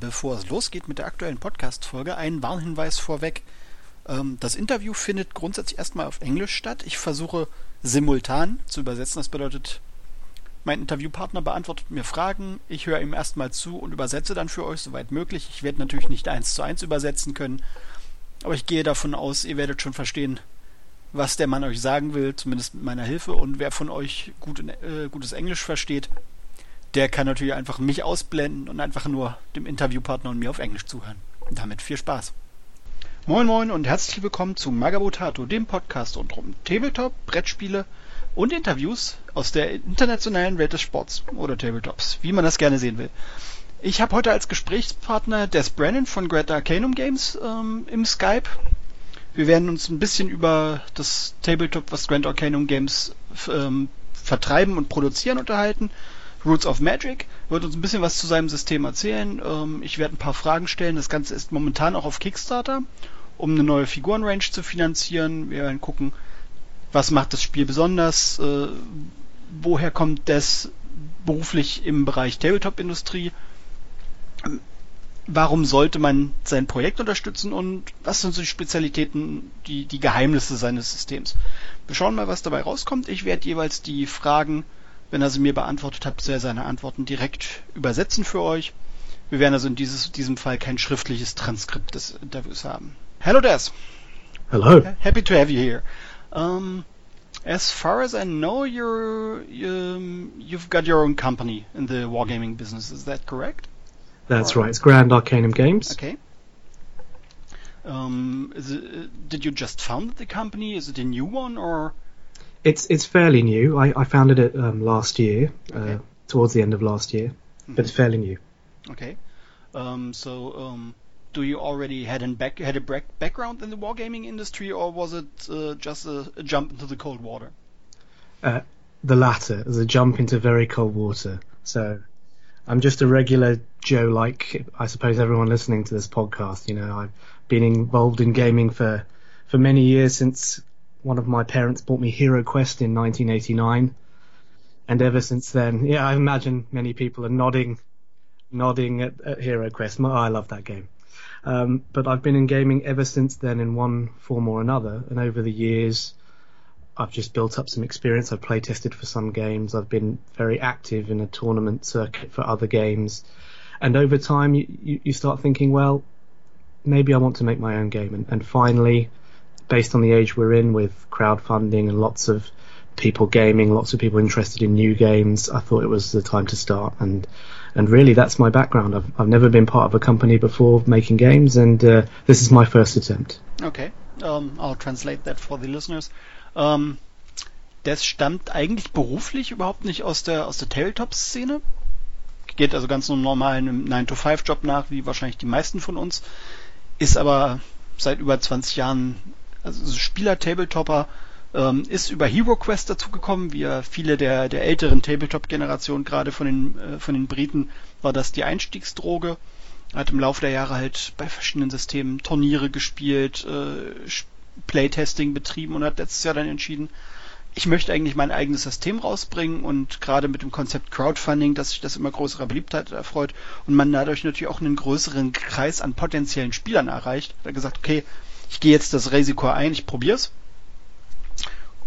bevor es losgeht mit der aktuellen Podcast-Folge, ein Warnhinweis vorweg. Ähm, das Interview findet grundsätzlich erstmal auf Englisch statt. Ich versuche simultan zu übersetzen. Das bedeutet, mein Interviewpartner beantwortet mir Fragen, ich höre ihm erstmal zu und übersetze dann für euch soweit möglich. Ich werde natürlich nicht eins zu eins übersetzen können, aber ich gehe davon aus, ihr werdet schon verstehen, was der Mann euch sagen will, zumindest mit meiner Hilfe. Und wer von euch gut in, äh, gutes Englisch versteht, der kann natürlich einfach mich ausblenden und einfach nur dem Interviewpartner und mir auf Englisch zuhören. Und damit viel Spaß. Moin Moin und herzlich willkommen zu Magabotato, dem Podcast rund um Tabletop, Brettspiele und Interviews aus der internationalen Welt des Sports oder Tabletops, wie man das gerne sehen will. Ich habe heute als Gesprächspartner Des Brennan von Great Arcanum Games ähm, im Skype. Wir werden uns ein bisschen über das Tabletop, was Grand Arcanum Games ähm, vertreiben und produzieren, unterhalten Roots of Magic, wird uns ein bisschen was zu seinem System erzählen. Ähm, ich werde ein paar Fragen stellen. Das Ganze ist momentan auch auf Kickstarter, um eine neue Figurenrange zu finanzieren. Wir werden gucken, was macht das Spiel besonders, äh, woher kommt das beruflich im Bereich Tabletop-Industrie, warum sollte man sein Projekt unterstützen und was sind so die Spezialitäten, die, die Geheimnisse seines Systems. Wir schauen mal, was dabei rauskommt. Ich werde jeweils die Fragen wenn er sie mir beantwortet hat, soll er seine Antworten direkt übersetzen für euch. Wir werden also in dieses, diesem Fall kein schriftliches Transkript des Interviews haben. Hello Des. Hello. Happy to have you here. Um, as far as I know, you're, you, you've got your own company in the wargaming business. Is that correct? That's or, right. It's Grand Arcanum Games. Okay. Um, it, did you just found the company? Is it a new one or? It's it's fairly new. I, I founded it um, last year, uh, okay. uh, towards the end of last year, mm-hmm. but it's fairly new. Okay. Um, so, um, do you already had an back had a back, background in the wargaming industry, or was it uh, just a, a, jump into the cold water? Uh, the latter, as a jump into very cold water. So, I'm just a regular Joe, like I suppose everyone listening to this podcast. You know, I've been involved in gaming for for many years since one of my parents bought me Hero Quest in 1989, and ever since then, yeah, I imagine many people are nodding, nodding at, at Hero Quest. I love that game. Um, but I've been in gaming ever since then in one form or another, and over the years, I've just built up some experience. I've play tested for some games. I've been very active in a tournament circuit for other games, and over time, you, you, you start thinking, well, maybe I want to make my own game, and, and finally based on the age we're in with crowdfunding and lots of people gaming, lots of people interested in new games, I thought it was the time to start. And and really, that's my background. I've I've never been part of a company before making games, and uh, this is my first attempt. Okay, um, I'll translate that for the listeners. Um, das stammt eigentlich beruflich überhaupt nicht aus der aus der Tabletop-Szene. Geht also ganz normal einem 9-to-5-Job nach, wie wahrscheinlich die meisten von uns. Ist aber seit über 20 Jahren also Spieler-Tabletopper, ähm, ist über Hero Quest dazugekommen, wie viele der, der älteren Tabletop-Generation, gerade von den, äh, von den Briten, war das die Einstiegsdroge. Hat im Laufe der Jahre halt bei verschiedenen Systemen Turniere gespielt, äh, Playtesting betrieben und hat letztes Jahr dann entschieden, ich möchte eigentlich mein eigenes System rausbringen und gerade mit dem Konzept Crowdfunding, dass sich das immer größerer Beliebtheit erfreut und man dadurch natürlich auch einen größeren Kreis an potenziellen Spielern erreicht, hat er gesagt, okay, ich gehe jetzt das Risiko ein, ich probier's.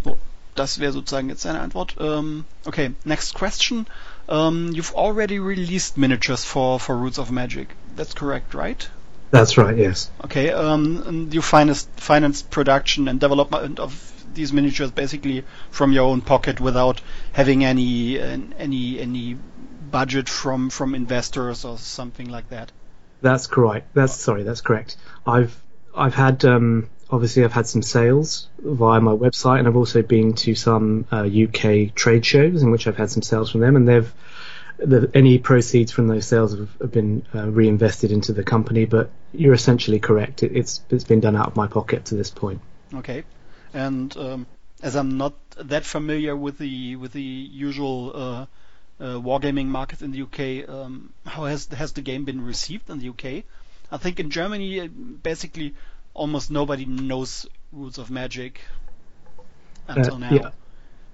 So, das wäre sozusagen jetzt seine Antwort. Ähm, okay, next question. Um, you've already released miniatures for, for Roots of Magic. That's correct, right? That's right, yes. Okay, um, you financed, financed production and development of these miniatures basically from your own pocket without having any any any budget from from investors or something like that. That's correct. That's sorry. That's correct. I've I've had um, obviously I've had some sales via my website, and I've also been to some uh, UK trade shows in which I've had some sales from them, and they've the, any proceeds from those sales have, have been uh, reinvested into the company. But you're essentially correct; it, it's it's been done out of my pocket to this point. Okay, and um, as I'm not that familiar with the with the usual uh, uh, wargaming market in the UK, um, how has has the game been received in the UK? I think in Germany, uh, basically, almost nobody knows Roots of Magic until uh, now. Yeah.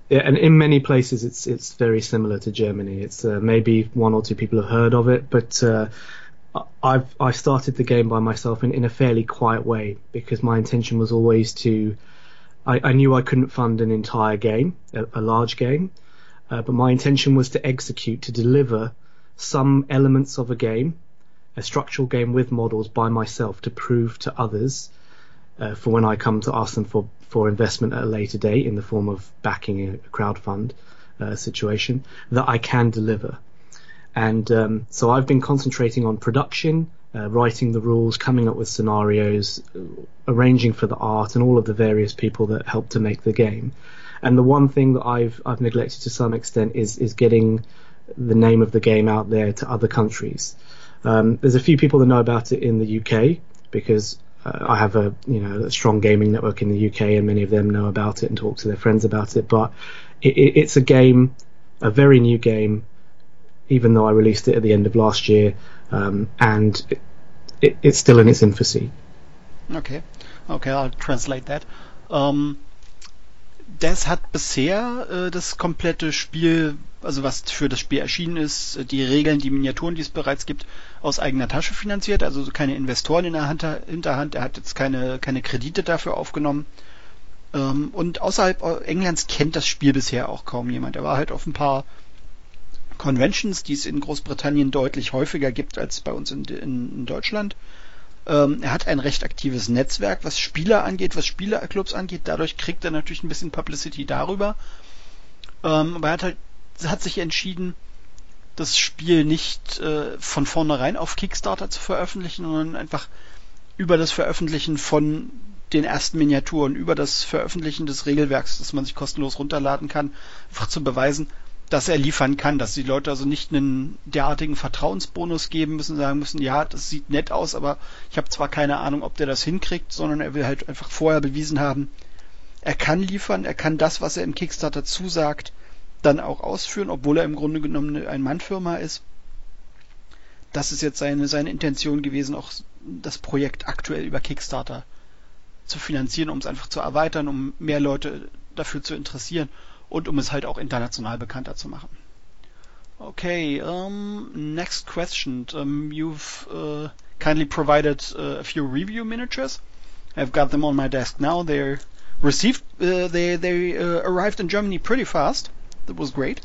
Yeah, and in many places it's it's very similar to Germany. It's uh, maybe one or two people have heard of it, but uh, I've I started the game by myself in, in a fairly quiet way because my intention was always to. I, I knew I couldn't fund an entire game, a, a large game, uh, but my intention was to execute to deliver some elements of a game, a structural game with models by myself to prove to others uh, for when I come to ask them for for investment at a later date in the form of backing a, crowd fund uh, situation that I can deliver. And um, so I've been concentrating on production, uh, writing the rules, coming up with scenarios, uh, arranging for the art, and all of the various people that help to make the game. And the one thing that I've I've neglected to some extent is is getting the name of the game out there to other countries. Um, there's a few people that know about it in the UK because uh, I have a you know a strong gaming network in the UK, and many of them know about it and talk to their friends about it. But it, it, it's a game, a very new game even though I released it at the end of last year, um, and it, it, it's still in its infancy. Okay, okay, I'll translate that. Um, das hat bisher äh, das komplette Spiel, also was für das Spiel erschienen ist, die Regeln, die Miniaturen, die es bereits gibt, aus eigener Tasche finanziert, also keine Investoren in der Hand, Hinterhand. Er hat jetzt keine, keine Kredite dafür aufgenommen. Ähm, und außerhalb Englands kennt das Spiel bisher auch kaum jemand. Er war halt auf ein paar Conventions, die es in Großbritannien deutlich häufiger gibt als bei uns in, in, in Deutschland. Ähm, er hat ein recht aktives Netzwerk, was Spieler angeht, was Spielerclubs angeht. Dadurch kriegt er natürlich ein bisschen Publicity darüber. Ähm, aber er hat halt hat sich entschieden, das Spiel nicht äh, von vornherein auf Kickstarter zu veröffentlichen, sondern einfach über das Veröffentlichen von den ersten Miniaturen, über das Veröffentlichen des Regelwerks, das man sich kostenlos runterladen kann, einfach zu beweisen, dass er liefern kann, dass die Leute also nicht einen derartigen Vertrauensbonus geben müssen, sagen müssen, ja, das sieht nett aus, aber ich habe zwar keine Ahnung, ob der das hinkriegt, sondern er will halt einfach vorher bewiesen haben, er kann liefern, er kann das, was er im Kickstarter zusagt, dann auch ausführen, obwohl er im Grunde genommen ein Mannfirma ist. Das ist jetzt seine, seine Intention gewesen, auch das Projekt aktuell über Kickstarter zu finanzieren, um es einfach zu erweitern, um mehr Leute dafür zu interessieren und um es halt auch international bekannter zu machen. Okay, um, next question. Um, you've uh, kindly provided uh, a few review miniatures. I've got them on my desk now. They're received. Uh, they they uh, arrived in Germany pretty fast. That was great.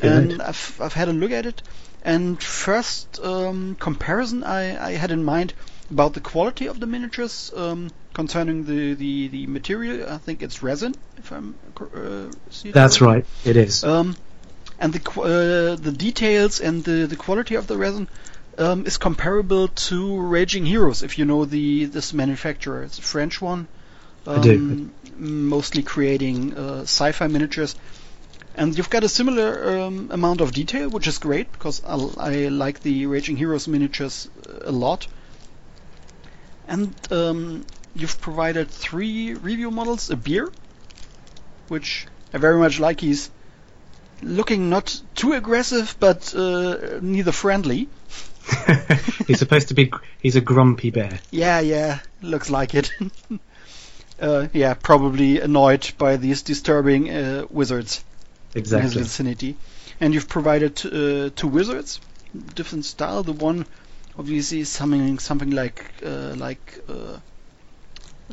And I've I've had a look at it. And first um, comparison I, I had in mind about the quality of the miniatures um, concerning the, the, the material. I think it's resin, if I'm uh, That's right. It is. Um, and the uh, the details and the, the quality of the resin um, is comparable to Raging Heroes, if you know the this manufacturer. It's a French one. I do. Um, mostly creating uh, sci-fi miniatures. And you've got a similar um, amount of detail, which is great because I, I like the Raging Heroes miniatures a lot. And um, you've provided three review models, a beer, which I very much like. He's looking not too aggressive, but uh, neither friendly. he's supposed to be. He's a grumpy bear. Yeah, yeah, looks like it. uh, yeah, probably annoyed by these disturbing uh, wizards exactly. in his vicinity. And you've provided uh, two wizards, different style. The one obviously is something something like uh, like uh,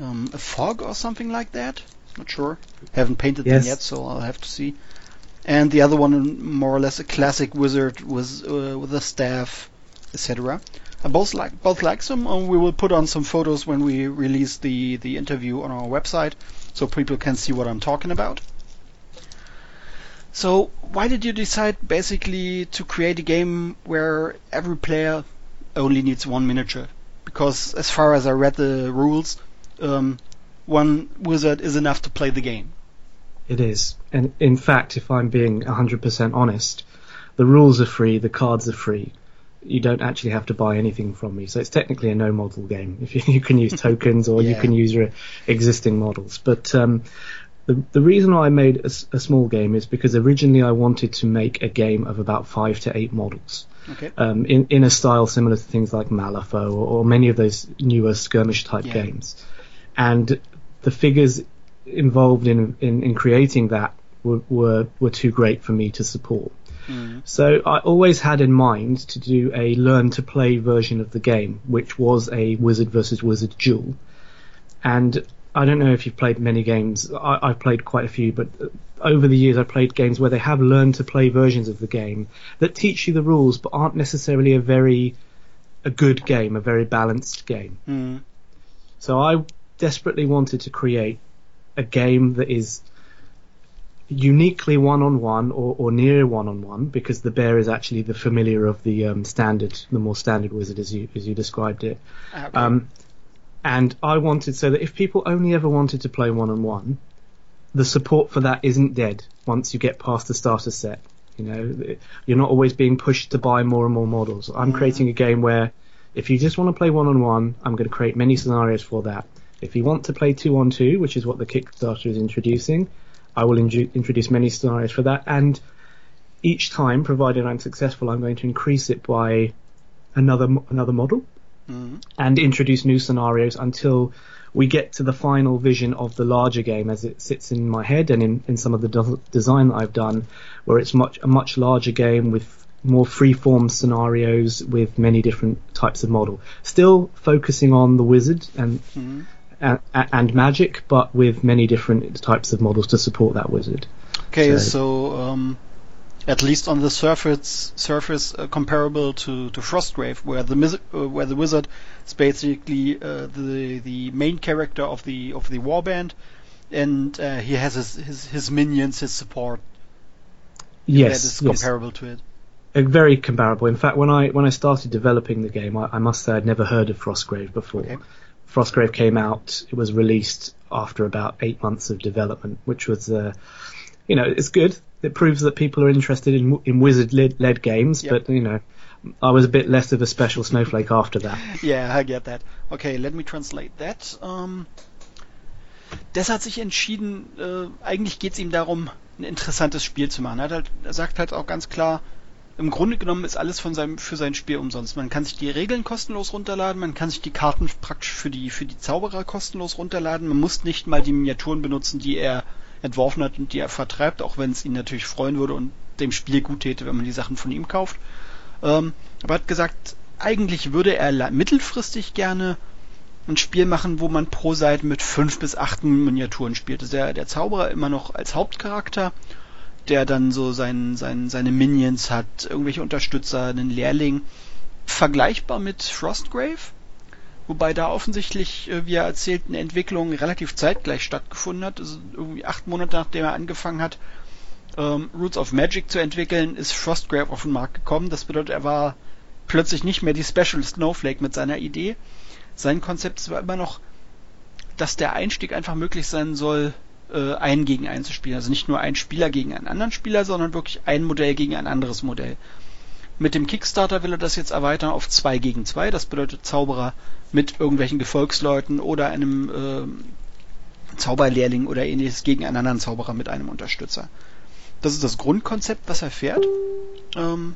um, a fog or something like that. Not sure. Haven't painted yes. them yet, so I'll have to see. And the other one, more or less a classic wizard with uh, with a staff, etc. I both like both like them, and we will put on some photos when we release the the interview on our website, so people can see what I'm talking about. So, why did you decide basically to create a game where every player only needs one miniature? Because as far as I read the rules, um, one wizard is enough to play the game. It is. And in fact, if I'm being 100% honest, the rules are free, the cards are free. You don't actually have to buy anything from me. So it's technically a no model game. If you, you can use tokens or yeah. you can use your existing models. But um, the, the reason I made a, a, small game is because originally I wanted to make a game of about five to eight models. Okay. Um, in, in a style similar to things like Malifaux or, or many of those newer skirmish type yeah. games and the figures involved in in, in creating that were, were, were too great for me to support. Mm. So I always had in mind to do a learn to play version of the game, which was a wizard versus wizard duel. And I don't know if you've played many games. I, have played quite a few, but over the years I've played games where they have learned to play versions of the game that teach you the rules, but aren't necessarily a very a good game, a very balanced game. Mm. So I desperately wanted to create a game that is uniquely one-on-one or, or near one-on-one because the bear is actually the familiar of the um, standard, the more standard wizard as you as you described it. Okay. Um, and I wanted so that if people only ever wanted to play one on one, the support for that isn't dead once you get past the starter set. You know, you're not always being pushed to buy more and more models. I'm mm. creating a game where if you just want to play one on one, I'm going to create many scenarios for that. If you want to play two on two, which is what the Kickstarter is introducing, I will in- introduce many scenarios for that. And each time, provided I'm successful, I'm going to increase it by another another model mm-hmm. and introduce new scenarios until we get to the final vision of the larger game as it sits in my head and in, in some of the de- design that I've done, where it's much a much larger game with more free-form scenarios with many different types of model. Still focusing on the wizard and, mm-hmm. And and magic, but with many different types of models to support that wizard. Okay, so, so um, at least on the surface surface uh, comparable to, to Frostgrave, where the uh, where the wizard is basically uh, the the main character of the of the warband, and uh, he has his, his, his minions, his support. Yes, that is yes. comparable to it. very comparable. In fact, when I when I started developing the game, I, I must say I'd never heard of Frostgrave before. Okay. Frostgrave came out. It was released after about eight months of development, which was, uh, you know, it's good it proves that people are interested in in wizard led games, yep. but you know, I was a bit less of a special snowflake after that. Yeah, I get that. Okay, let me translate that. Um, Des hat sich entschieden, äh, eigentlich geht es ihm darum, ein interessantes Spiel zu machen. Er, halt, er, sagt halt auch ganz klar, im Grunde genommen ist alles von seinem, für sein Spiel umsonst. Man kann sich die Regeln kostenlos runterladen, man kann sich die Karten praktisch für die, für die Zauberer kostenlos runterladen, man muss nicht mal die Miniaturen benutzen, die er entworfen hat und die er vertreibt, auch wenn es ihn natürlich freuen würde und dem Spiel gut täte, wenn man die Sachen von ihm kauft. Ähm, aber hat gesagt, eigentlich würde er mittelfristig gerne ein Spiel machen, wo man pro Seite mit fünf bis acht Miniaturen spielt. Also der, der Zauberer immer noch als Hauptcharakter, der dann so sein, sein, seine Minions hat, irgendwelche Unterstützer, einen Lehrling. Vergleichbar mit Frostgrave, Wobei da offensichtlich, äh, wie er erzählt, eine Entwicklung relativ zeitgleich stattgefunden hat. Also irgendwie acht Monate nachdem er angefangen hat, ähm, Roots of Magic zu entwickeln, ist Frostgrave auf den Markt gekommen. Das bedeutet, er war plötzlich nicht mehr die Special Snowflake mit seiner Idee. Sein Konzept war immer noch, dass der Einstieg einfach möglich sein soll, äh, ein gegen einen zu spielen. Also nicht nur ein Spieler gegen einen anderen Spieler, sondern wirklich ein Modell gegen ein anderes Modell. Mit dem Kickstarter will er das jetzt erweitern auf 2 gegen 2. Das bedeutet Zauberer mit irgendwelchen Gefolgsleuten oder einem äh, Zauberlehrling oder ähnliches gegen einen anderen Zauberer mit einem Unterstützer. Das ist das Grundkonzept, was er fährt. Ähm,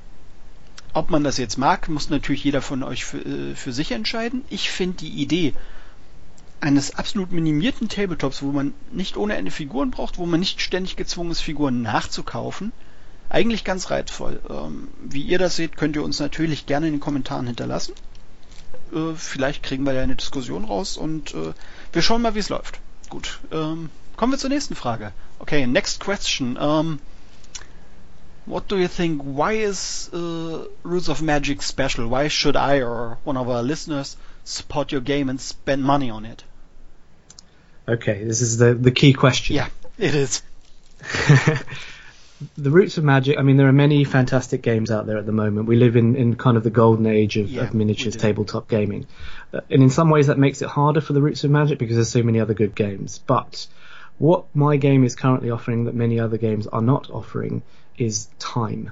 ob man das jetzt mag, muss natürlich jeder von euch für, äh, für sich entscheiden. Ich finde die Idee eines absolut minimierten Tabletops, wo man nicht ohne Ende Figuren braucht, wo man nicht ständig gezwungen ist, Figuren nachzukaufen, eigentlich ganz reizvoll. Ähm, wie ihr das seht, könnt ihr uns natürlich gerne in den Kommentaren hinterlassen. Äh, vielleicht kriegen wir ja eine Diskussion raus und äh, wir schauen mal, wie es läuft. Gut, ähm, kommen wir zur nächsten Frage. Okay, next question. Um, what do you think? Why is uh, Roots of Magic special? Why should I or one of our listeners support your game and spend money on it? Okay, this is the the key question. Yeah, it is. the roots of magic. I mean, there are many fantastic games out there at the moment. We live in, in kind of the golden age of, yeah, of miniatures tabletop gaming, uh, and in some ways that makes it harder for the roots of magic because there's so many other good games. But what my game is currently offering that many other games are not offering is time.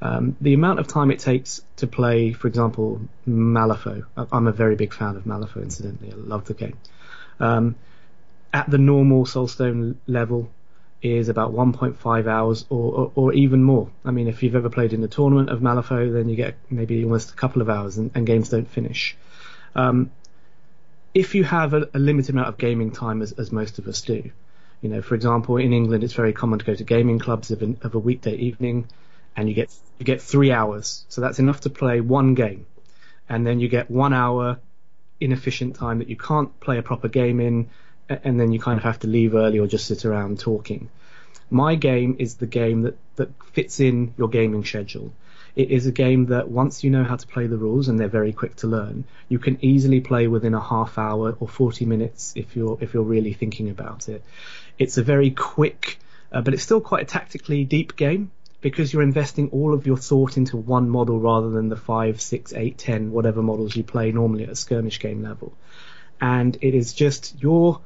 Um, the amount of time it takes to play, for example, Malifaux. I'm a very big fan of Malifaux, incidentally. I love the game. Um, at the normal Soulstone level, is about 1.5 hours or, or, or, even more. I mean, if you've ever played in a tournament of Malifaux, then you get maybe almost a couple of hours and, and games don't finish. Um, if you have a, a, limited amount of gaming time, as, as, most of us do, you know, for example, in England, it's very common to go to gaming clubs of, an, of a weekday evening and you get you get three hours. So that's enough to play one game, and then you get one hour inefficient time that you can't play a proper game in, and then you kind of have to leave early or just sit around talking. My game is the game that, that fits in your gaming schedule. It is a game that once you know how to play the rules and they're very quick to learn, you can easily play within a half hour or 40 minutes if you're if you're really thinking about it. It's a very quick, uh, but it's still quite a tactically deep game because you're investing all of your thought into one model rather than the five, six, eight, ten, whatever models you play normally at a skirmish game level. And it is just your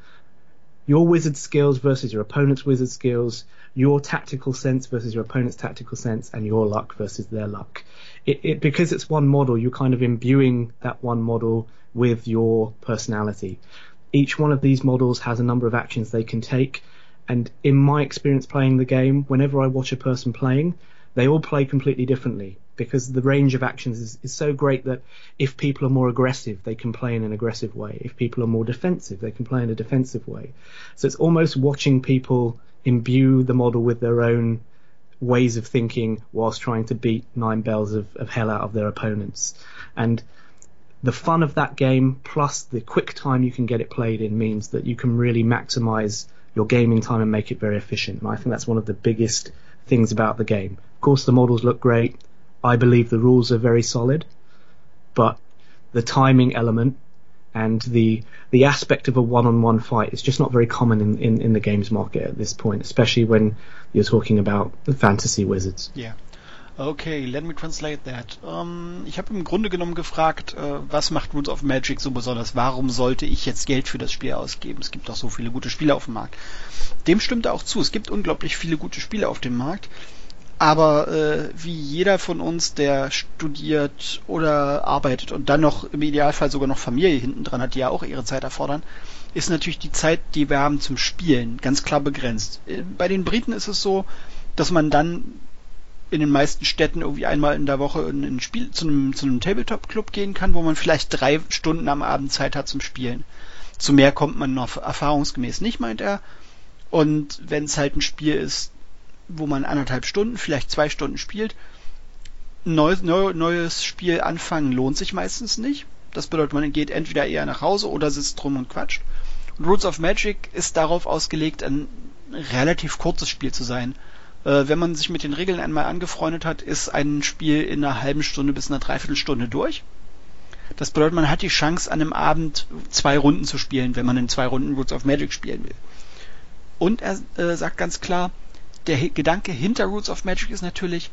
your wizard skills versus your opponent's wizard skills, your tactical sense versus your opponent's tactical sense, and your luck versus their luck. It, it, because it's one model, you're kind of imbuing that one model with your personality. Each one of these models has a number of actions they can take, and in my experience playing the game, whenever I watch a person playing, they all play completely differently because the range of actions is, is so great that if people are more aggressive, they can play in an aggressive way. If people are more defensive, they can play in a defensive way. So it's almost watching people imbue the model with their own ways of thinking whilst trying to beat nine bells of, of hell out of their opponents. And the fun of that game plus the quick time you can get it played in means that you can really maximize your gaming time and make it very efficient. And I think that's one of the biggest things about the game. Of course, the models look great. I believe the rules are very solid, but the timing element and the the aspect of a one-on-one fight is just not very common in, in, in the games market at this point, especially when you're talking about fantasy wizards. Yeah. Okay, let me translate that. Um, ich habe im Grunde genommen gefragt, äh, was macht Rules of Magic so besonders? Warum sollte ich jetzt Geld für das Spiel ausgeben? Es gibt doch so viele gute Spiele auf dem Markt. Dem stimmt er auch zu. Es gibt unglaublich viele gute Spiele auf dem Markt. Aber äh, wie jeder von uns, der studiert oder arbeitet und dann noch im Idealfall sogar noch Familie hinten dran hat, die ja auch ihre Zeit erfordern, ist natürlich die Zeit, die wir haben zum Spielen, ganz klar begrenzt. Äh, bei den Briten ist es so, dass man dann in den meisten Städten irgendwie einmal in der Woche in ein Spiel zu einem, zu einem Tabletop-Club gehen kann, wo man vielleicht drei Stunden am Abend Zeit hat zum Spielen. Zu mehr kommt man noch erfahrungsgemäß nicht, meint er. Und wenn es halt ein Spiel ist, wo man anderthalb Stunden, vielleicht zwei Stunden spielt, neues, neu, neues Spiel anfangen lohnt sich meistens nicht. Das bedeutet, man geht entweder eher nach Hause oder sitzt drum und quatscht. Und Rules of Magic ist darauf ausgelegt, ein relativ kurzes Spiel zu sein. Äh, wenn man sich mit den Regeln einmal angefreundet hat, ist ein Spiel in einer halben Stunde bis einer Dreiviertelstunde durch. Das bedeutet, man hat die Chance, an einem Abend zwei Runden zu spielen, wenn man in zwei Runden Roots of Magic spielen will. Und er äh, sagt ganz klar, der Gedanke hinter Roots of Magic ist natürlich,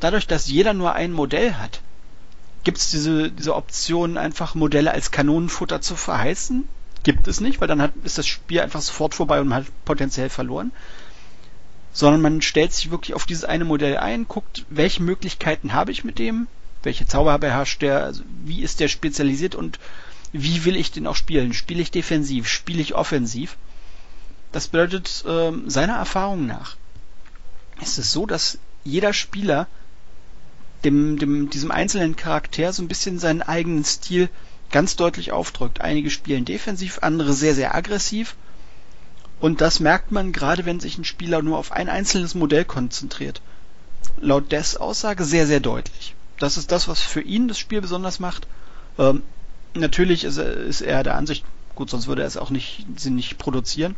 dadurch, dass jeder nur ein Modell hat, gibt es diese, diese Option, einfach Modelle als Kanonenfutter zu verheißen? Gibt es nicht, weil dann hat, ist das Spiel einfach sofort vorbei und man hat potenziell verloren sondern man stellt sich wirklich auf dieses eine Modell ein, guckt, welche Möglichkeiten habe ich mit dem, welche Zauber beherrscht der, also wie ist der spezialisiert und wie will ich den auch spielen? Spiele ich defensiv? Spiele ich offensiv? Das bedeutet, ähm, seiner Erfahrung nach ist es so, dass jeder Spieler dem, dem, diesem einzelnen Charakter so ein bisschen seinen eigenen Stil ganz deutlich aufdrückt. Einige spielen defensiv, andere sehr, sehr aggressiv und das merkt man gerade, wenn sich ein Spieler nur auf ein einzelnes Modell konzentriert. Laut Des Aussage sehr, sehr deutlich. Das ist das, was für ihn das Spiel besonders macht. Ähm, natürlich ist er, ist er der Ansicht, gut, sonst würde er es auch nicht, sie nicht produzieren,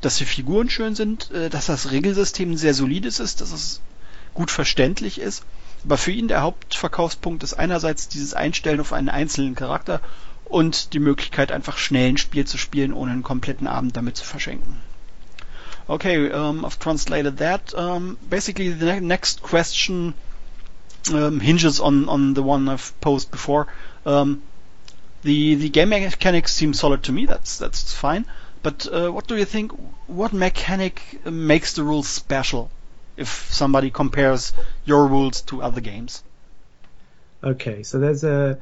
dass die Figuren schön sind, äh, dass das Regelsystem sehr solides ist, dass es gut verständlich ist. Aber für ihn der Hauptverkaufspunkt ist einerseits dieses Einstellen auf einen einzelnen Charakter und die Möglichkeit, einfach schnell ein Spiel zu spielen, ohne einen kompletten Abend damit zu verschenken. Okay, um, I've translated that. Um, basically, the ne next question um, hinges on, on the one I've posed before. The the game mechanics seem solid to me. That's that's fine. But uh, what do you think? What mechanic makes the rules special? If somebody compares your rules to other games. Okay, so there's a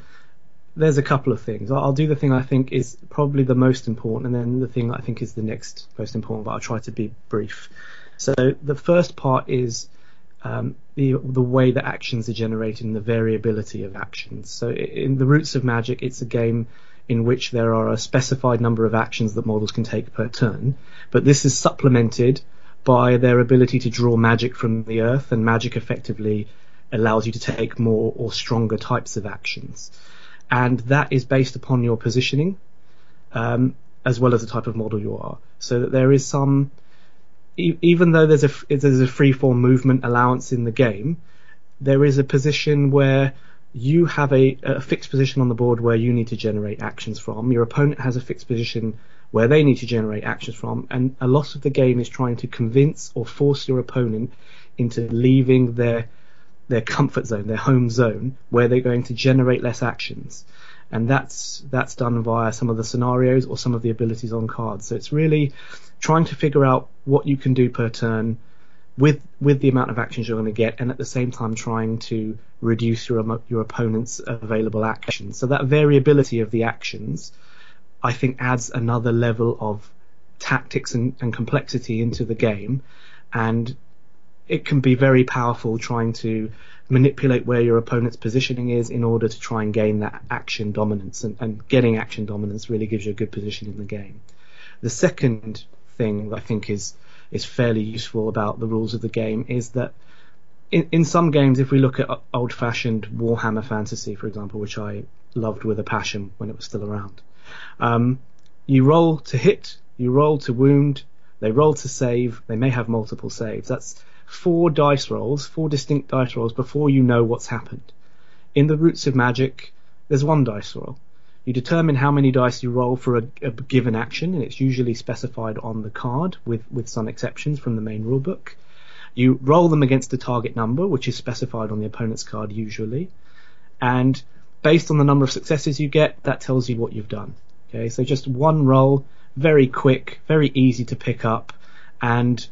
there's a couple of things. I'll, I'll, do the thing I think is probably the most important, and then the thing I think is the next most important. But I'll try to be brief. So the first part is um, the the way that actions are generated and the variability of actions. So in the roots of Magic, it's a game in which there are a specified number of actions that models can take per turn, but this is supplemented by their ability to draw magic from the earth, and magic effectively allows you to take more or stronger types of actions. And that is based upon your positioning, um, as well as the type of model you are. So that there is some, e- even though there's a there's a free form movement allowance in the game, there is a position where you have a, a fixed position on the board where you need to generate actions from. Your opponent has a fixed position where they need to generate actions from, and a lot of the game is trying to convince or force your opponent into leaving their their comfort zone, their home zone, where they're going to generate less actions. And that's that's done via some of the scenarios or some of the abilities on cards. So it's really trying to figure out what you can do per turn with with the amount of actions you're going to get, and at the same time trying to reduce your your opponent's available actions. So that variability of the actions, I think, adds another level of tactics and, and complexity into the game, and it can be very powerful trying to manipulate where your opponent's positioning is in order to try and gain that action dominance. And, and getting action dominance really gives you a good position in the game. The second thing that I think is is fairly useful about the rules of the game is that in, in some games, if we look at old fashioned Warhammer Fantasy, for example, which I loved with a passion when it was still around, um, you roll to hit, you roll to wound, they roll to save, they may have multiple saves. That's four dice rolls, four distinct dice rolls before you know what's happened. In the Roots of Magic, there's one dice roll. You determine how many dice you roll for a, a, given action, and it's usually specified on the card with, with some exceptions from the main rulebook. You roll them against a target number, which is specified on the opponent's card usually, and based on the number of successes you get, that tells you what you've done. Okay, so just one roll, very quick, very easy to pick up, and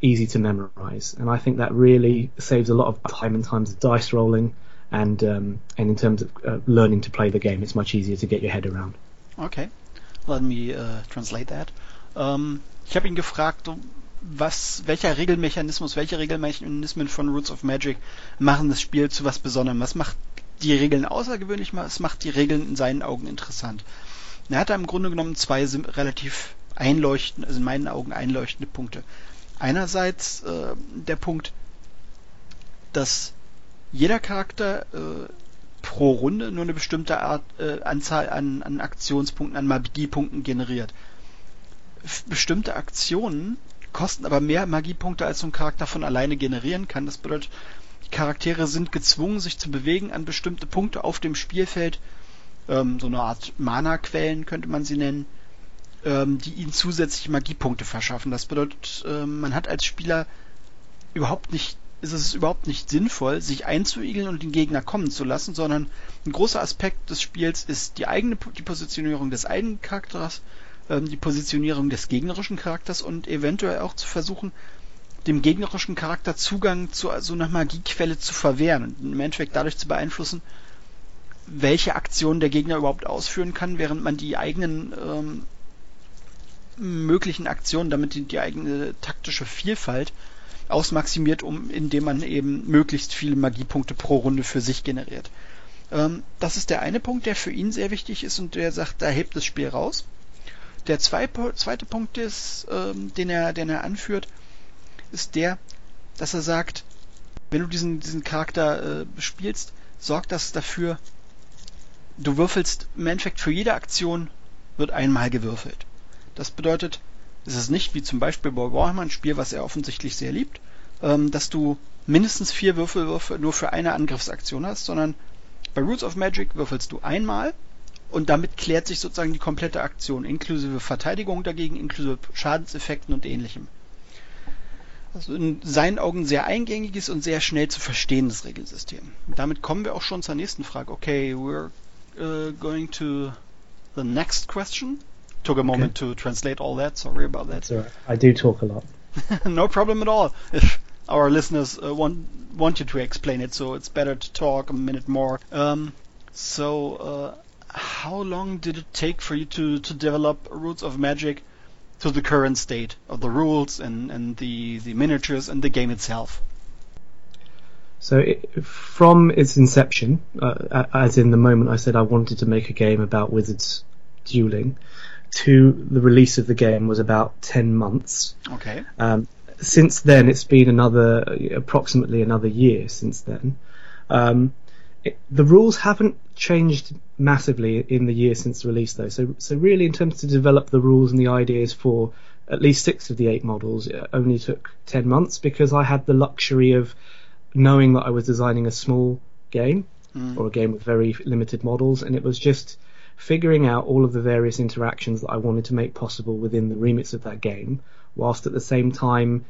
easy to memorize. And I think that really saves a lot of time in terms of dice rolling and um, and in terms of uh, learning to play the game, it's much easier to get your head around. Okay, let me uh, translate that. Um, ich habe ihn gefragt, was, welcher Regelmechanismus, welche Regelmechanismen von Roots of Magic machen das Spiel zu was Besonderem? Was macht die Regeln außergewöhnlich? Was macht die Regeln in seinen Augen interessant? Er hat da im Grunde genommen zwei relativ einleuchtende, also in meinen Augen einleuchtende Punkte. Einerseits äh, der Punkt, dass jeder Charakter äh, pro Runde nur eine bestimmte Art, äh, Anzahl an, an Aktionspunkten, an Magiepunkten generiert. Bestimmte Aktionen kosten aber mehr Magiepunkte, als so ein Charakter von alleine generieren kann. Das bedeutet, die Charaktere sind gezwungen, sich zu bewegen an bestimmte Punkte auf dem Spielfeld. Ähm, so eine Art Mana-Quellen könnte man sie nennen, ähm, die ihnen zusätzliche Magiepunkte verschaffen. Das bedeutet, äh, man hat als Spieler überhaupt nicht ist es überhaupt nicht sinnvoll, sich einzuigeln und den Gegner kommen zu lassen, sondern ein großer Aspekt des Spiels ist die eigene die Positionierung des eigenen Charakters, ähm, die Positionierung des gegnerischen Charakters und eventuell auch zu versuchen, dem gegnerischen Charakter Zugang zu so einer Magiequelle zu verwehren und im Endeffekt dadurch zu beeinflussen, welche Aktionen der Gegner überhaupt ausführen kann, während man die eigenen ähm, möglichen Aktionen, damit die, die eigene taktische Vielfalt ausmaximiert, um, indem man eben möglichst viele Magiepunkte pro Runde für sich generiert. Ähm, das ist der eine Punkt, der für ihn sehr wichtig ist und der sagt, da hebt das Spiel raus. Der zweite, Punkt ist, ähm, den er, den er anführt, ist der, dass er sagt, wenn du diesen, diesen Charakter äh, spielst, sorgt das dafür, du würfelst im Endeffekt für jede Aktion wird einmal gewürfelt. Das bedeutet, es ist nicht wie zum Beispiel bei Warhammer, ein Spiel, was er offensichtlich sehr liebt, ähm, dass du mindestens vier Würfelwürfe nur für eine Angriffsaktion hast, sondern bei Roots of Magic würfelst du einmal und damit klärt sich sozusagen die komplette Aktion, inklusive Verteidigung dagegen, inklusive Schadenseffekten und ähnlichem. Also in seinen Augen sehr eingängiges und sehr schnell zu verstehendes Regelsystem. Damit kommen wir auch schon zur nächsten Frage. Okay, we're uh, going to the next question. Took a moment okay. to translate all that. Sorry about that. I do talk a lot. no problem at all. If our listeners uh, want want you to explain it, so it's better to talk a minute more. Um, so, uh, how long did it take for you to to develop Roots of Magic to the current state of the rules and and the the miniatures and the game itself? So, it, from its inception, uh, as in the moment I said I wanted to make a game about wizards dueling, to the release of the game was about 10 months. Okay. Um, since then, it's been another, approximately another year since then. Um, it, the rules haven't changed massively in the year since the release, though. So, so really, in terms to develop the rules and the ideas for at least six of the eight models, it only took ten months because I had the luxury of knowing that I was designing a small game mm. or a game with very limited models, and it was just figuring out all of the various interactions that I wanted to make possible within the remits of that game, whilst at the same time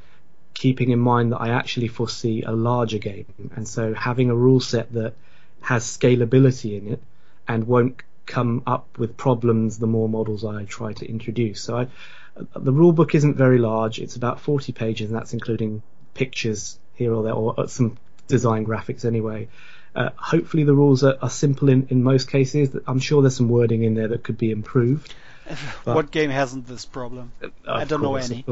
keeping in mind that I actually foresee a larger game. And so having a rule set that has scalability in it and won't come up with problems the more models I try to introduce. So I, the rule book isn't very large. It's about 40 pages and that's including pictures here or there or some design graphics anyway. Uh, hopefully the rules are, are, simple in, in most cases. I'm sure there's some wording in there that could be improved. what game hasn't this problem? I don't course, know any.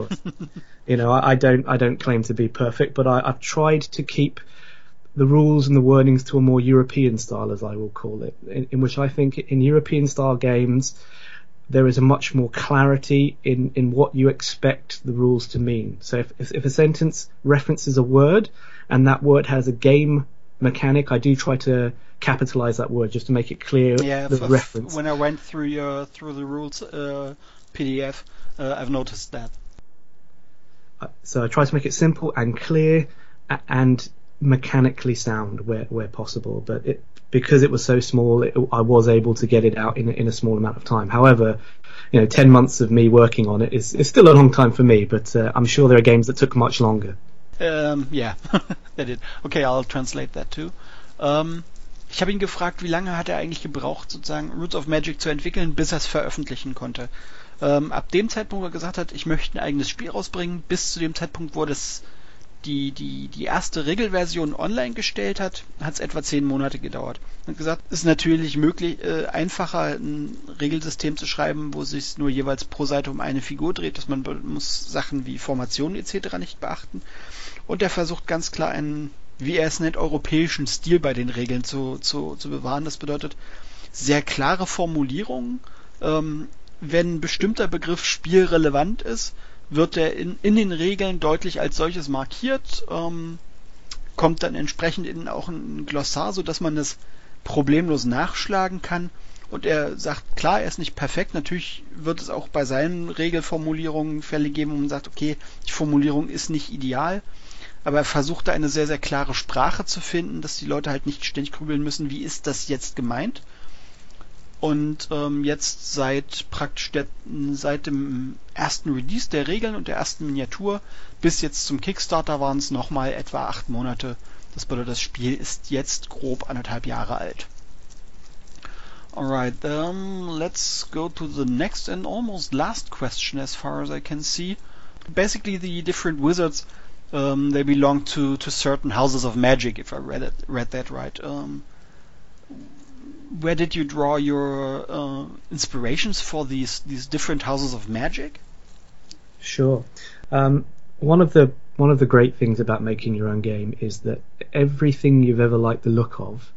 you know, I, I, don't I don't claim to be perfect, but I, I've tried to keep the rules and the wordings to a more European style, as I will call it, in, in which I think in European style games there is a much more clarity in, in what you expect the rules to mean. So if, if, if a sentence references a word and that word has a game mechanic, I do try to capitalize that word just to make it clear yeah, the f- reference. When I went through your through the rules uh, PDF, uh, I've noticed that. Uh, so I try to make it simple and clear and mechanically sound where where possible. But it, because it was so small, it, I was able to get it out in in a small amount of time. However, you know, ten months of me working on it is, is still a long time for me. But uh, I'm sure there are games that took much longer. Ähm, ja, er did. Okay, I'll translate that too. Ähm, ich habe ihn gefragt, wie lange hat er eigentlich gebraucht, sozusagen Roots of Magic zu entwickeln, bis er es veröffentlichen konnte. Ähm, ab dem Zeitpunkt, wo er gesagt hat, ich möchte ein eigenes Spiel rausbringen, bis zu dem Zeitpunkt, wo das die, die, die erste Regelversion online gestellt hat, hat es etwa zehn Monate gedauert. Er hat gesagt, es ist natürlich möglich, äh, einfacher ein Regelsystem zu schreiben, wo sich nur jeweils pro Seite um eine Figur dreht, dass man muss Sachen wie Formationen etc. nicht beachten. Und er versucht ganz klar einen, wie er es nennt, europäischen Stil bei den Regeln zu, zu, zu bewahren. Das bedeutet sehr klare Formulierungen. Ähm, wenn ein bestimmter Begriff spielrelevant ist, wird er in, in den Regeln deutlich als solches markiert, ähm, kommt dann entsprechend in auch ein Glossar, so dass man das problemlos nachschlagen kann. Und er sagt, klar, er ist nicht perfekt. Natürlich wird es auch bei seinen Regelformulierungen Fälle geben, wo man sagt, okay, die Formulierung ist nicht ideal aber er versucht da eine sehr, sehr klare Sprache zu finden, dass die Leute halt nicht ständig grübeln müssen, wie ist das jetzt gemeint. Und ähm, jetzt seit praktisch der, seit dem ersten Release der Regeln und der ersten Miniatur bis jetzt zum Kickstarter waren es nochmal etwa acht Monate. Das bedeutet, das Spiel ist jetzt grob anderthalb Jahre alt. Alright, um, let's go to the next and almost last question as far as I can see. Basically, the different wizards um, they belong to, to certain houses of magic, if I read it read that right. Um, where did you draw your uh, inspirations for these these different houses of magic? Sure. Um, one of the one of the great things about making your own game is that everything you've ever liked the look of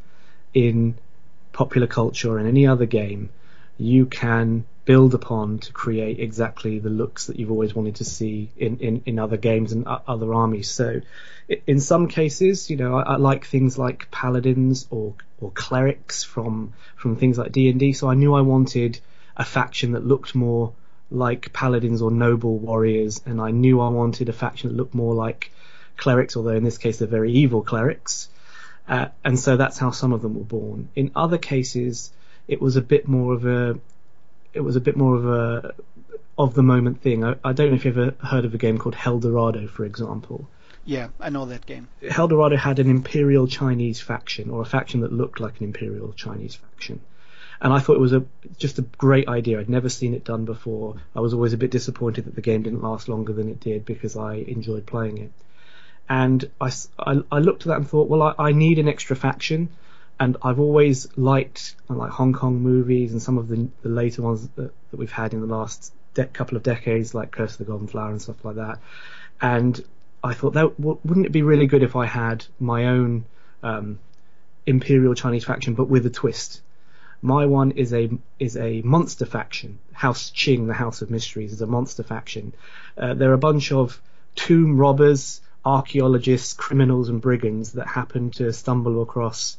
in popular culture in any other game, you can build upon to create exactly the looks that you've always wanted to see in, in, in other games and other armies. So in some cases, you know, I, I, like things like paladins or, or clerics from, from things like D&D. So I knew I wanted a faction that looked more like paladins or noble warriors. And I knew I wanted a faction that looked more like clerics, although in this case they're very evil clerics. Uh, and so that's how some of them were born. In other cases, it was a bit more of a it was a bit more of a of the moment thing. I, I don't know if you've ever heard of a game called Helldorado, for example. Yeah, I know that game. Helldorado had an Imperial Chinese faction, or a faction that looked like an Imperial Chinese faction. And I thought it was a just a great idea. I'd never seen it done before. I was always a bit disappointed that the game didn't last longer than it did because I enjoyed playing it. And I, I, I looked at that and thought, well, I, I need an extra faction and I've always liked like Hong Kong movies and some of the, the later ones that, that we've had in the last de- couple of decades, like Curse of the Golden Flower and stuff like that. And I thought that w- wouldn't it be really good if I had my own um, Imperial Chinese faction, but with a twist. My one is a is a monster faction. House Qing, the House of Mysteries, is a monster faction. Uh, they're a bunch of tomb robbers, archaeologists, criminals, and brigands that happen to stumble across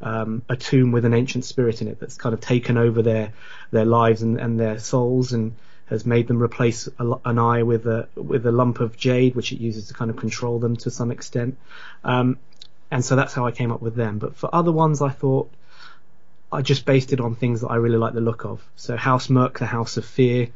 um, a tomb with an ancient spirit in it that's kind of taken over their their lives and, and their souls and has made them replace a, an eye with a with a lump of jade, which it uses to kind of control them to some extent. Um, and so that's how I came up with them. But for other ones, I thought I just based it on things that I really like the look of. So House Merc, the House of Fear,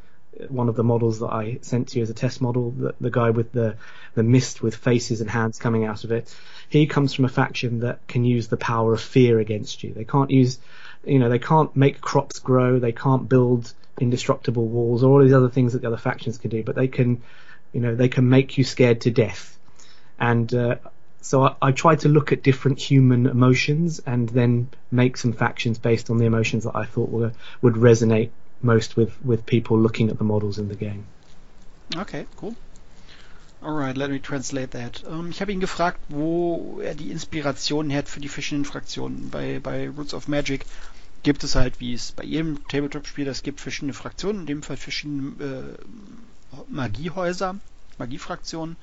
one of the models that I sent to you as a test model, the, the guy with the the mist with faces and hands coming out of it. He comes from a faction that can use the power of fear against you. They can't use, you know, they can't make crops grow. They can't build indestructible walls or all these other things that the other factions can do, but they can, you know, they can make you scared to death. And uh, so I, I tried to look at different human emotions and then make some factions based on the emotions that I thought were would resonate most with with people looking at the models in the game. Okay, cool. Alright, let me translate that. Um, ich habe ihn gefragt, wo er die Inspiration hat für die verschiedenen Fraktionen. Bei, bei Roots of Magic gibt es halt, wie es bei jedem Tabletop-Spiel es gibt, verschiedene Fraktionen, in dem Fall verschiedene äh, Magiehäuser, Magiefraktionen.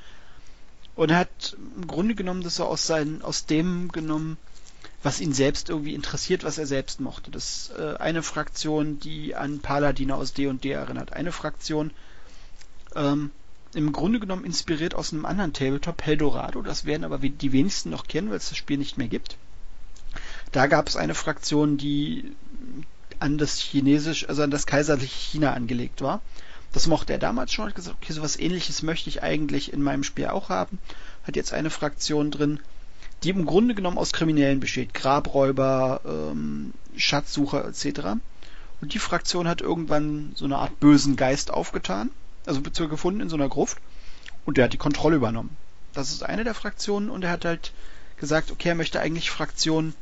Und er hat im Grunde genommen das so aus, seinen, aus dem genommen, was ihn selbst irgendwie interessiert, was er selbst mochte. Das ist äh, eine Fraktion, die an Paladine aus D&D &D erinnert. Eine Fraktion, ähm, im Grunde genommen inspiriert aus einem anderen Tabletop, Eldorado. Das werden aber die wenigsten noch kennen, weil es das Spiel nicht mehr gibt. Da gab es eine Fraktion, die an das chinesisch, also an das kaiserliche China angelegt war. Das mochte er damals schon, hat gesagt, okay, sowas ähnliches möchte ich eigentlich in meinem Spiel auch haben. Hat jetzt eine Fraktion drin, die im Grunde genommen aus Kriminellen besteht. Grabräuber, ähm, Schatzsucher etc. Und die Fraktion hat irgendwann so eine Art bösen Geist aufgetan, also gefunden in so einer Gruft. Und der hat die Kontrolle übernommen. Das ist eine der Fraktionen und er hat halt gesagt, okay, er möchte eigentlich Fraktionen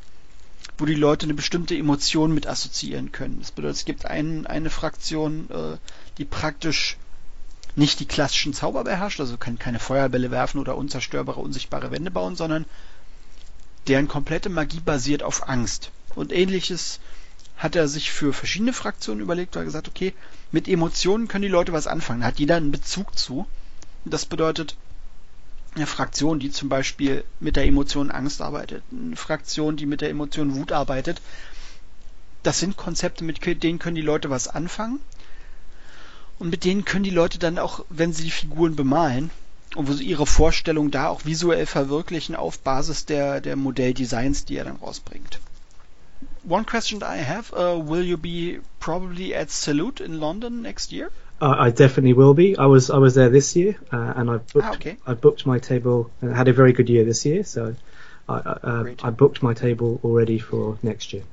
wo die Leute eine bestimmte Emotion mit assoziieren können. Das bedeutet, es gibt ein, eine Fraktion, äh, die praktisch nicht die klassischen Zauber beherrscht, also kann keine Feuerbälle werfen oder unzerstörbare, unsichtbare Wände bauen, sondern deren komplette Magie basiert auf Angst. Und ähnliches hat er sich für verschiedene Fraktionen überlegt, weil er gesagt, okay, mit Emotionen können die Leute was anfangen. Da hat jeder einen Bezug zu. Das bedeutet, eine Fraktion, die zum Beispiel mit der Emotion Angst arbeitet, eine Fraktion, die mit der Emotion Wut arbeitet. Das sind Konzepte, mit denen können die Leute was anfangen. Und mit denen können die Leute dann auch, wenn sie die Figuren bemalen, und wo sie ihre Vorstellung da auch visuell verwirklichen auf Basis der, der Modelldesigns, die er dann rausbringt. One question I have, uh, will you be probably at Salute in London next year? Uh, I definitely will be. I was I was there this year, uh, and I booked ah, okay. I booked my table. and had a very good year this year, so I uh, I booked my table already for next year.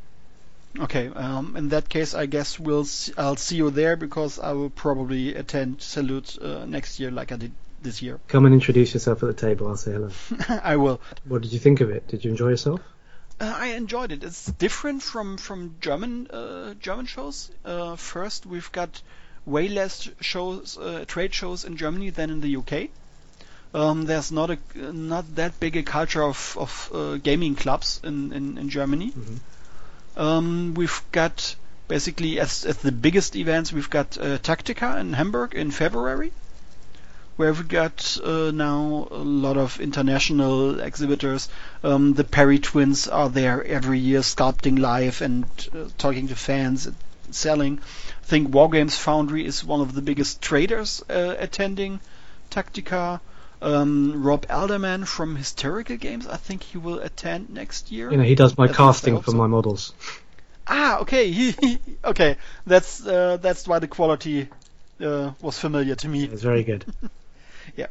Okay, um, in that case, I guess we'll see, I'll see you there because I will probably attend Salute uh, next year, like I did this year. Come and introduce yourself at the table. I'll say hello. I will. What did you think of it? Did you enjoy yourself? Uh, I enjoyed it. It's different from from German uh, German shows. Uh, first, we've got way less shows, uh, trade shows in Germany than in the UK. Um, there's not a not that big a culture of of uh, gaming clubs in in, in Germany. Mm-hmm. Um, we've got basically as as the biggest events we've got uh, Tactica in Hamburg in February, we've got uh, now a lot of international exhibitors. Um, the Perry twins are there every year, sculpting live and uh, talking to fans, selling. I think Wargames Foundry is one of the biggest traders uh, attending Tactica. Um, Rob Alderman from Hysterical Games, I think he will attend next year. You know, he does my casting for my models. Ah, okay. He, he, okay, that's uh, that's why the quality uh, was familiar to me. It's very good. yeah.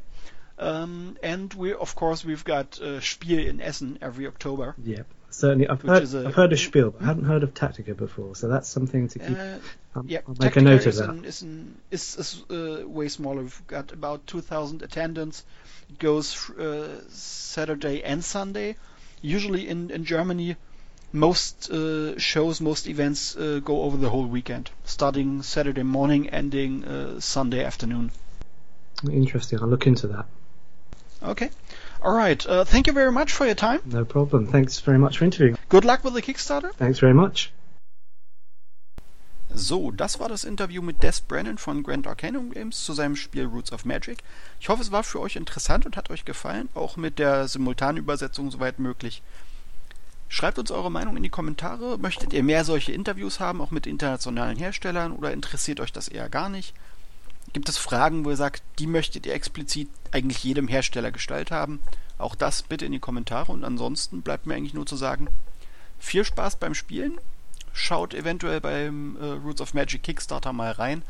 Um, and we, of course, we've got uh, Spiel in Essen every October. Yep. Certainly, I've heard, a, I've heard of Spiel, but I hadn't heard of Tactica before, so that's something to keep. Uh, um, yeah, I'll make Tactica a note of that. An, is, an, is, is uh, way smaller. We've got about 2,000 attendants. It goes uh, Saturday and Sunday. Usually in, in Germany, most uh, shows, most events uh, go over the whole weekend, starting Saturday morning, ending uh, Sunday afternoon. Interesting. I'll look into that. Okay. All right. Uh, thank you very much for your time. No problem. Thanks very much for interviewing. Good luck with the Kickstarter. Thanks very much. So, das war das Interview mit Des Brennan von Grand Arcanum Games zu seinem Spiel Roots of Magic. Ich hoffe, es war für euch interessant und hat euch gefallen, auch mit der Simultanübersetzung soweit möglich. Schreibt uns eure Meinung in die Kommentare. Möchtet ihr mehr solche Interviews haben, auch mit internationalen Herstellern, oder interessiert euch das eher gar nicht? Gibt es Fragen, wo ihr sagt, die möchtet ihr explizit eigentlich jedem Hersteller gestellt haben? Auch das bitte in die Kommentare und ansonsten bleibt mir eigentlich nur zu sagen, viel Spaß beim Spielen Schaut eventuell beim äh, Roots of Magic Kickstarter mal rein.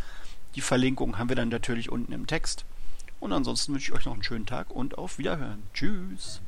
Die Verlinkung haben wir dann natürlich unten im Text. Und ansonsten wünsche ich euch noch einen schönen Tag und auf Wiederhören. Tschüss.